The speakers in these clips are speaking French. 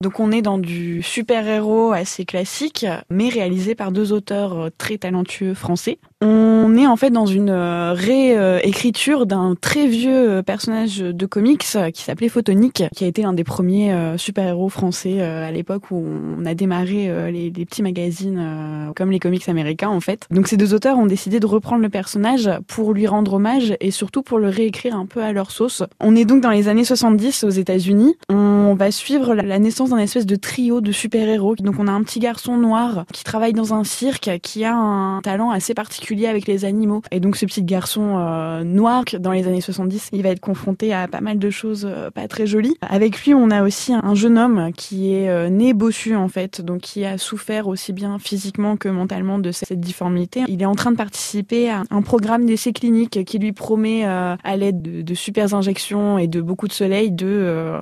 Donc on est dans du super-héros assez classique, mais réalisé par deux auteurs euh, très talentueux français. On est en fait dans une euh, réécriture d'un très vieux euh, personnage de comics qui s'appelait Photonique, qui a été l'un des premiers super-héros français à l'époque où on a démarré les, petits magazines comme les comics américains en fait. Donc ces deux auteurs ont décidé de reprendre le personnage pour lui rendre hommage et surtout pour le réécrire un peu à leur sauce. On est donc dans les années 70 aux États-Unis. On va suivre la naissance d'un espèce de trio de super-héros. Donc on a un petit garçon noir qui travaille dans un cirque, qui a un talent assez particulier avec les animaux. Et donc ce petit garçon euh, noir, dans les années 70, il va être confronté à pas mal de choses euh, pas très jolies. Avec lui, on a aussi un jeune homme qui est euh, né bossu en fait, donc qui a souffert aussi bien physiquement que mentalement de cette difformité. Il est en train de participer à un programme d'essai clinique qui lui promet à l'aide de, de super injections et de beaucoup de soleil de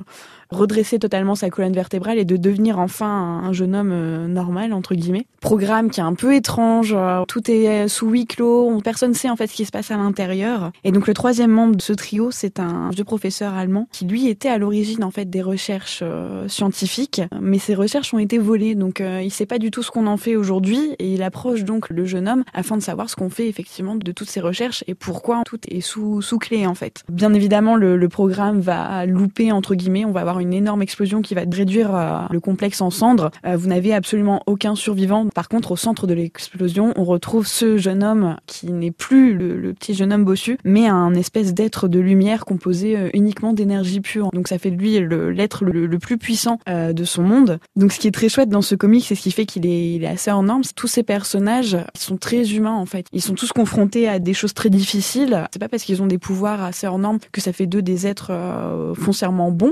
redresser totalement sa colonne vertébrale et de devenir enfin un jeune homme euh, normal entre guillemets. Programme qui est un peu étrange, euh, tout est sous huis clos, personne sait en fait ce qui se passe à l'intérieur. Et donc le troisième membre de ce trio, c'est un vieux professeur allemand qui lui était à l'origine en fait des recherches euh, scientifiques, mais ces recherches ont été volées, donc il sait pas du tout ce qu'on en fait aujourd'hui et il approche donc le jeune homme afin de savoir ce qu'on fait effectivement de toutes ces recherches et pourquoi tout est sous sous clé en fait. Bien évidemment, le, le programme va louper entre guillemets, on va avoir une énorme explosion qui va réduire euh, le complexe en cendres. Euh, vous n'avez absolument aucun survivant. Par contre, au centre de l'explosion, on retrouve ce jeune homme qui n'est plus le, petit jeune homme bossu, mais un espèce d'être de lumière composé euh, uniquement d'énergie pure. Donc ça fait de lui l'être le, plus puissant de son monde. Donc ce qui est très chouette dans ce comic, c'est ce qui fait qu'il est, il est assez hors norme. Tous ces personnages sont très humains en fait. Ils sont tous confrontés à des choses très difficiles. C'est pas parce qu'ils ont des pouvoirs assez hors normes que ça fait d'eux des êtres foncièrement bons.